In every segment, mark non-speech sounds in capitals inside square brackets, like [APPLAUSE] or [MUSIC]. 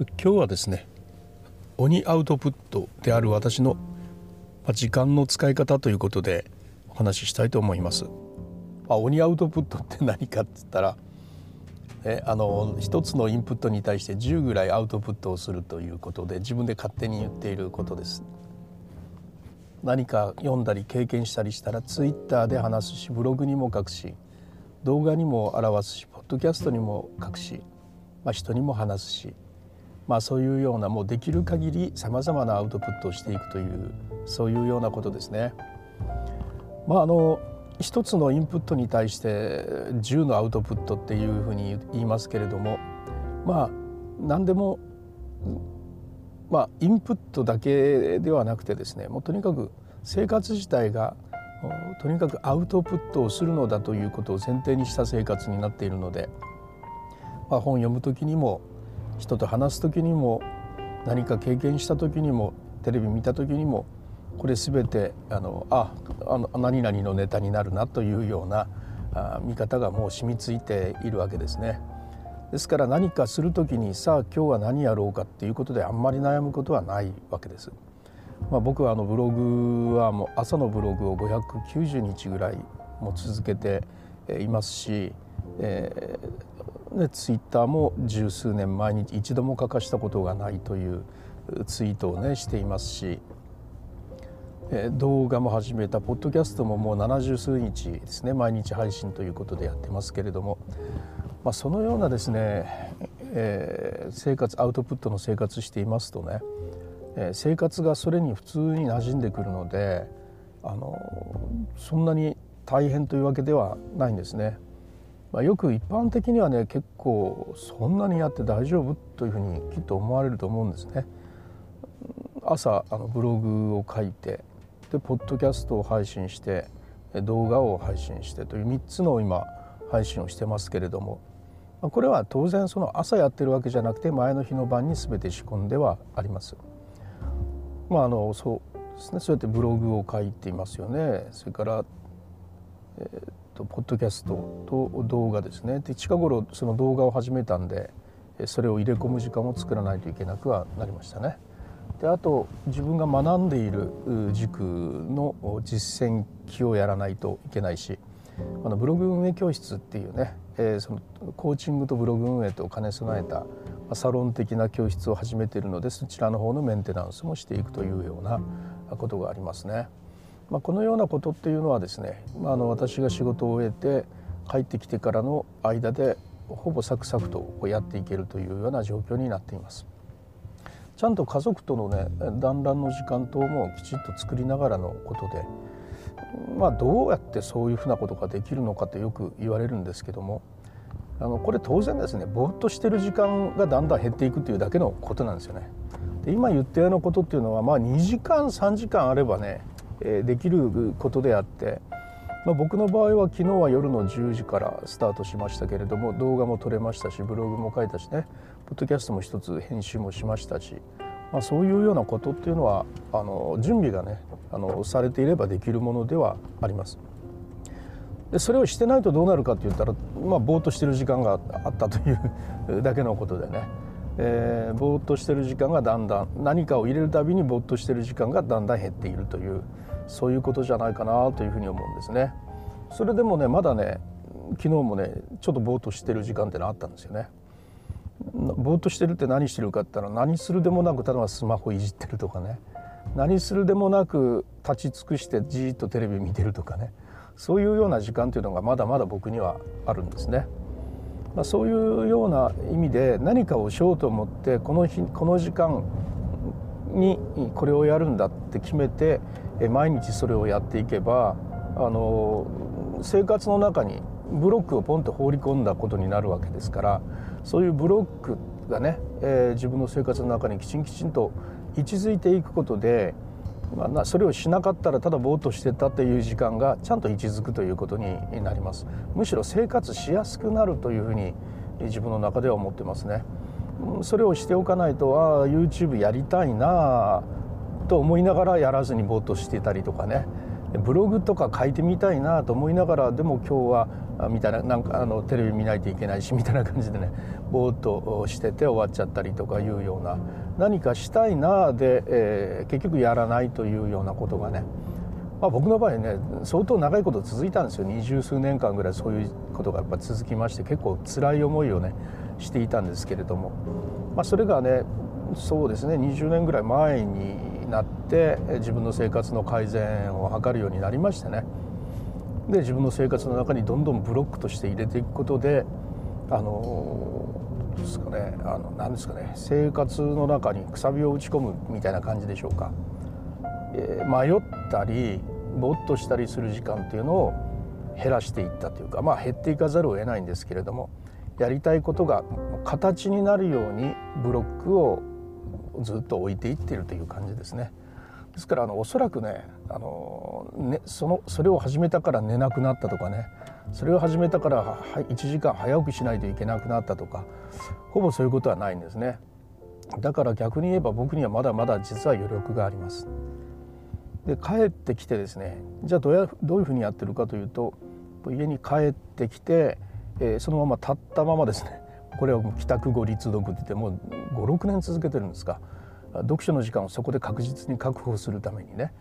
今日はですね鬼アウトプットである私の時間の使い方ということでお話ししたいと思います。まあ、鬼アウトプットって何かって言ったらえあの一つのインプットに対して10ぐらいアウトプットをするということで自分で勝手に言っていることです。何か読んだり経験したりしたらツイッターで話すしブログにも書くし動画にも表すしポッドキャストにも書くし、まあ、人にも話すし、まあ、そういうようなもうできる限りさまざまなアウトプットをしていくというそういうようなことですね。まあ、あの一つのインプットに対して10のアウトプットっていうふうに言いますけれどもまあ何でもまあインプットだけではなくてですねもうとにかく生活自体がとにかくアウトプットをするのだということを前提にした生活になっているので、まあ、本読む時にも人と話す時にも何か経験した時にもテレビ見た時にもこれ全てあのああの何々のネタになるなというようなあ見方がもう染みついているわけですね。ですから何かする時にさあ今日は何やろうかっていうことであんまり悩むことはないわけです。まあ、僕はあのブログはもう朝のブログを590日ぐらいも続けていますし、えー、ツイッターも十数年毎日一度も欠かしたことがないというツイートをねしていますし動画も始めたポッドキャストももう70数日ですね毎日配信ということでやってますけれども、まあ、そのようなですね、えー、生活アウトプットの生活していますとね、えー、生活がそれに普通に馴染んでくるのであのそんなに大変というわけではないんですね。まあ、よく一般的にはね結構そんなにやって大丈夫というふうにきっと思われると思うんですね。朝あのブログを書いてでポッドキャストを配信して動画を配信してという3つの今配信をしてますけれどもこれは当然その朝やってるわけじゃなくて前の日の晩に全て仕込んではあります。まああのそうですねそうやってブログを書いていますよねそれから、えーと、ポッドキャストと動画ですねで近頃その動画を始めたんでそれを入れ込む時間を作らないといけなくはなりましたね。であと自分が学んでいる塾の実践機をやらないといけないしあのブログ運営教室っていうね、えー、そのコーチングとブログ運営と兼ね備えたサロン的な教室を始めているのでそちらの方のメンテナンスもしていくというようなことがありますね。まあ、このようなことっていうのはですね、まあ、あの私が仕事を終えて帰ってきてからの間でほぼサクサクとやっていけるというような状況になっています。ちゃんと家族とのね団らんの時間等もきちっと作りながらのことでまあどうやってそういうふうなことができるのかってよく言われるんですけどもあのこれ当然ですねぼーっとしてる時間がだんだん減っていくというだけのことなんですよね。で今言ったようなことっていうのはまあ2時間3時間あればね、できることであって、まあ、僕の場合は昨日は夜の10時からスタートしましたけれども動画も撮れましたしブログも書いたしねポッドキャストも一つ編集もしましたし、まあ、そういうようなことっていうのはあの準備がねあのされていればできるものではあります。でそれをしてないとどうなるかって言ったら、まあ、ぼーっとしてる時間があったというだけのことでね、えー、ぼーっとしてる時間がだんだん何かを入れるたびにぼーっとしてる時間がだんだん減っているというそういうことじゃないかなというふうに思うんですね。それでもねまだね昨日もねちょっとぼーっとしてる時間ってのあったんですよね。ぼーっとしてるって何してるかって言ったら何するでもなくただスマホいじってるとかね何するでもなく立ち尽くしてじーっとテレビ見てるとかねそういうような時間というのがまだまだ僕にはあるんですね。まあ、そういうような意味で何かをしようと思ってこの日この時間にこれをやるんだって決めて毎日それをやっていけばあの生活の中にブロックをポンと放り込んだことになるわけですからそういうブロックがね、えー、自分の生活の中にきちんきちんと位置づいていくことで、まあ、それをしなかったらただぼーっとしてたという時間がちゃんと位置づくということになります。むしろ生活しやすくなるというふうに自分の中では思ってますね。それをしておかないとああ YouTube やりたいなと思いながらやらずにぼーっとしてたりとかね。ブログとか書いてみたいなと思いながらでも今日はみたいななんかあのテレビ見ないといけないし [LAUGHS] みたいな感じでねぼーっとしてて終わっちゃったりとかいうような何かしたいなで、えー、結局やらないというようなことがね、まあ、僕の場合ね相当長いこと続いたんですよ。二十数年間ぐらいそういうことがやっぱ続きまして結構辛い思いをねしていたんですけれども、まあ、それがねそうですね20年ぐらい前になって自分の生活の改善を図るようになりましてね。で自分の生活の中にどんどんブロックとして入れていくことであのねあの何ですかね生活の中にくさびを打ち込むみたいな感じでしょうか、えー、迷ったりぼっとしたりする時間っていうのを減らしていったというかまあ減っていかざるを得ないんですけれどもやりたいことが形になるようにブロックをずっと置いていってるという感じですね。ですからあのおそらくねあのねそのそれを始めたから寝なくなったとかねそれを始めたから1時間早起きしないといけなくなったとかほぼそういうことはないんですね。だから逆に言えば僕にはまだまだ実は余力があります。で帰ってきてですねじゃあどうやどういうふうにやってるかというと家に帰ってきて、えー、そのまま立ったままですねこれはもう帰宅後立読って言ってもう56年続けてるんですか読書の時間をそこで確実に確保するためにね、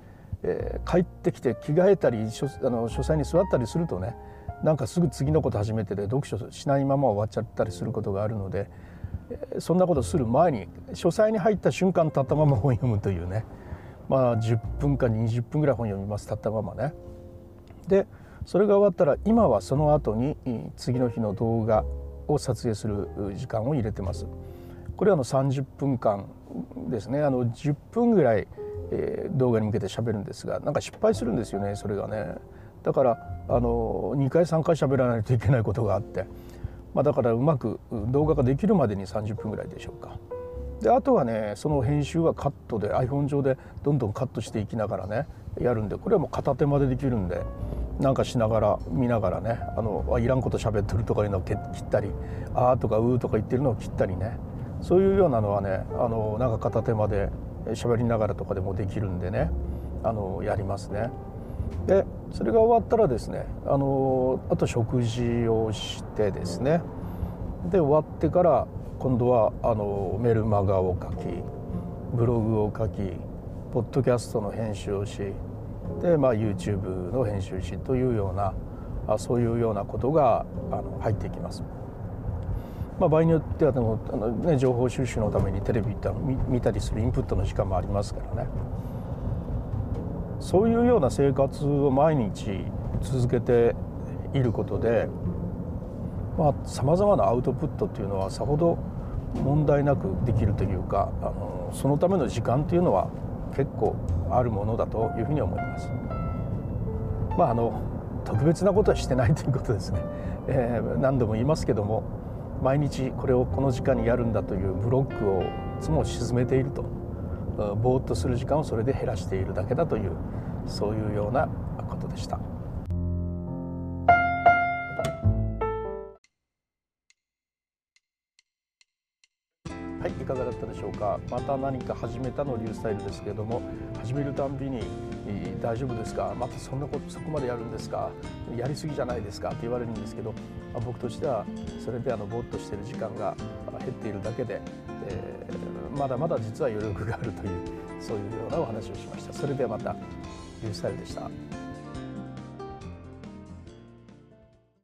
えー、帰ってきて着替えたり書あの書斎に座ったりするとねなんかすぐ次のこと始めてて読書しないまま終わっちゃったりすることがあるので、えー、そんなことする前に書斎に入った瞬間立ったまま本読むというねまあ10分か20分ぐらい本読みます立ったままね。でそれが終わったら今はその後に次の日の動画を撮影する時間を入れてます。これはあの30分間ですね。あの10分ぐらい、えー、動画に向けて喋るんですがなんか失敗するんですよねそれがね。だからあの2回3回喋らないといけないことがあって、まあ、だからうまく動画ができるまでに30分ぐらいでしょうか。であとはねその編集はカットで iPhone 上でどんどんカットしていきながらねやるんでこれはもう片手までできるんでなんかしながら見ながらねあのいらんこと喋ってるとかいうのを切ったり「あー」とか「うー」とか言ってるのを切ったりね。そういうようなのはねあのなんか片手まで喋りながらとかでもできるんでねあのやりますね。でそれが終わったらですねあのあと食事をしてですねで終わってから今度はあのメルマガを書きブログを書きポッドキャストの編集をしで、まあ、YouTube の編集しというようなあそういうようなことがあの入ってきます。まあ、場合によってはでもあの、ね、情報収集のためにテレビって見たりするインプットの時間もありますからねそういうような生活を毎日続けていることでさまざ、まなアウトプットっていうのはさほど問題なくできるというかあのそのための時間っていうのは結構あるものだというふうに思います。まああの特別なことはしてないということですね、えー、何度も言いますけども毎日これをこの時間にやるんだというブロックをいつも沈めているとぼーっとする時間をそれで減らしているだけだというそういうようなことでした。はいいかがだったでしょうかまた何か始めたのリュースタイルですけれども始めるたんびに「大丈夫ですか？またそんなことそこまでやるんですか？やりすぎじゃないですか」って言われるんですけど、ま、僕としてはそれであのぼーっとしてる時間が減っているだけで、えー、まだまだ実は余力があるというそういうようなお話をしました。それではまたリュースタイルでした。